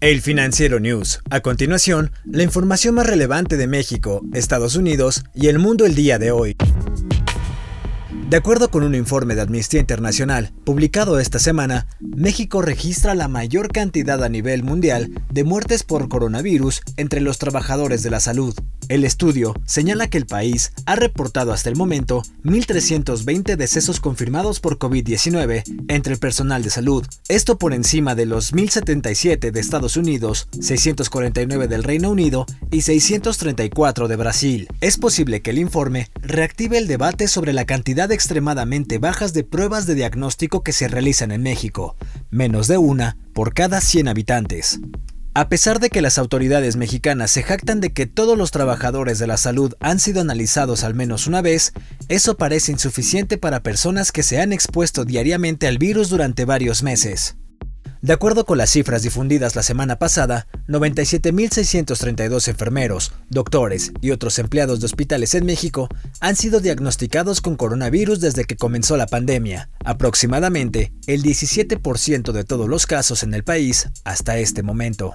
El Financiero News. A continuación, la información más relevante de México, Estados Unidos y el mundo el día de hoy. De acuerdo con un informe de Amnistía Internacional publicado esta semana, México registra la mayor cantidad a nivel mundial de muertes por coronavirus entre los trabajadores de la salud. El estudio señala que el país ha reportado hasta el momento 1.320 decesos confirmados por COVID-19 entre el personal de salud, esto por encima de los 1.077 de Estados Unidos, 649 del Reino Unido y 634 de Brasil. Es posible que el informe reactive el debate sobre la cantidad extremadamente bajas de pruebas de diagnóstico que se realizan en México, menos de una por cada 100 habitantes. A pesar de que las autoridades mexicanas se jactan de que todos los trabajadores de la salud han sido analizados al menos una vez, eso parece insuficiente para personas que se han expuesto diariamente al virus durante varios meses. De acuerdo con las cifras difundidas la semana pasada, 97.632 enfermeros, doctores y otros empleados de hospitales en México han sido diagnosticados con coronavirus desde que comenzó la pandemia, aproximadamente el 17% de todos los casos en el país hasta este momento.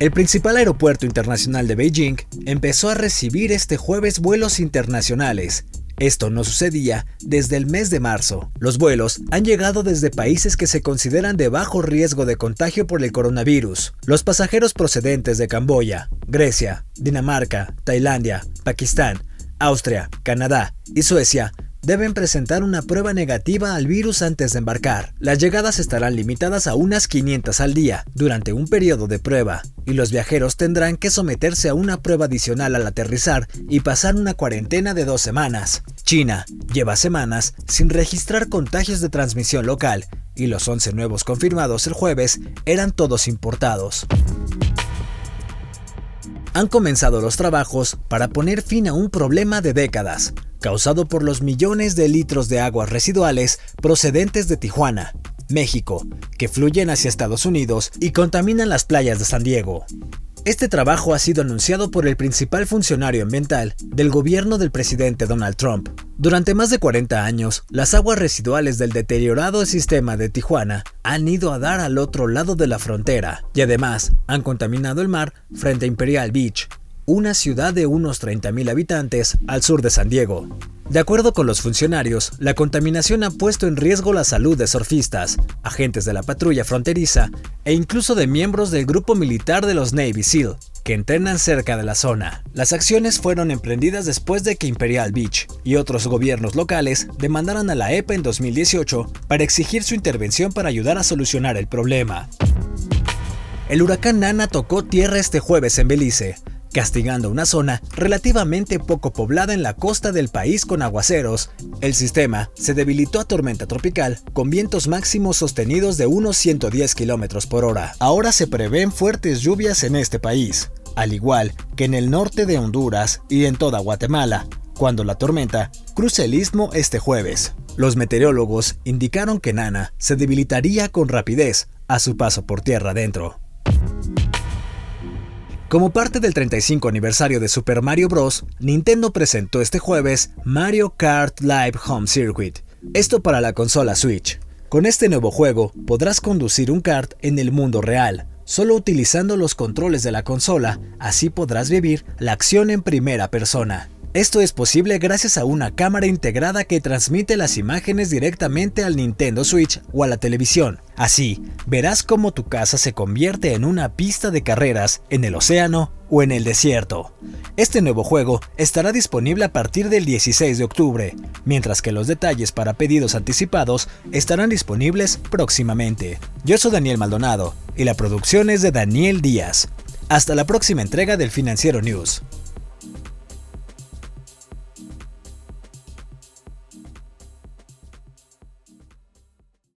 El principal aeropuerto internacional de Beijing empezó a recibir este jueves vuelos internacionales, esto no sucedía desde el mes de marzo. Los vuelos han llegado desde países que se consideran de bajo riesgo de contagio por el coronavirus. Los pasajeros procedentes de Camboya, Grecia, Dinamarca, Tailandia, Pakistán, Austria, Canadá y Suecia deben presentar una prueba negativa al virus antes de embarcar. Las llegadas estarán limitadas a unas 500 al día durante un periodo de prueba, y los viajeros tendrán que someterse a una prueba adicional al aterrizar y pasar una cuarentena de dos semanas. China lleva semanas sin registrar contagios de transmisión local, y los 11 nuevos confirmados el jueves eran todos importados han comenzado los trabajos para poner fin a un problema de décadas, causado por los millones de litros de aguas residuales procedentes de Tijuana, México, que fluyen hacia Estados Unidos y contaminan las playas de San Diego. Este trabajo ha sido anunciado por el principal funcionario ambiental del gobierno del presidente Donald Trump. Durante más de 40 años, las aguas residuales del deteriorado sistema de Tijuana han ido a dar al otro lado de la frontera y además han contaminado el mar frente a Imperial Beach, una ciudad de unos 30.000 habitantes al sur de San Diego. De acuerdo con los funcionarios, la contaminación ha puesto en riesgo la salud de surfistas, agentes de la patrulla fronteriza e incluso de miembros del grupo militar de los Navy SEAL, que entrenan cerca de la zona. Las acciones fueron emprendidas después de que Imperial Beach y otros gobiernos locales demandaran a la EPA en 2018 para exigir su intervención para ayudar a solucionar el problema. El huracán Nana tocó tierra este jueves en Belice, castigando una zona relativamente poco poblada en la costa del país con aguaceros. El sistema se debilitó a tormenta tropical con vientos máximos sostenidos de unos 110 km por hora. Ahora se prevén fuertes lluvias en este país, al igual que en el norte de Honduras y en toda Guatemala, cuando la tormenta cruce el istmo este jueves. Los meteorólogos indicaron que Nana se debilitaría con rapidez a su paso por tierra adentro. Como parte del 35 aniversario de Super Mario Bros., Nintendo presentó este jueves Mario Kart Live Home Circuit, esto para la consola Switch. Con este nuevo juego podrás conducir un kart en el mundo real, solo utilizando los controles de la consola, así podrás vivir la acción en primera persona. Esto es posible gracias a una cámara integrada que transmite las imágenes directamente al Nintendo Switch o a la televisión. Así, verás cómo tu casa se convierte en una pista de carreras en el océano o en el desierto. Este nuevo juego estará disponible a partir del 16 de octubre, mientras que los detalles para pedidos anticipados estarán disponibles próximamente. Yo soy Daniel Maldonado y la producción es de Daniel Díaz. Hasta la próxima entrega del Financiero News.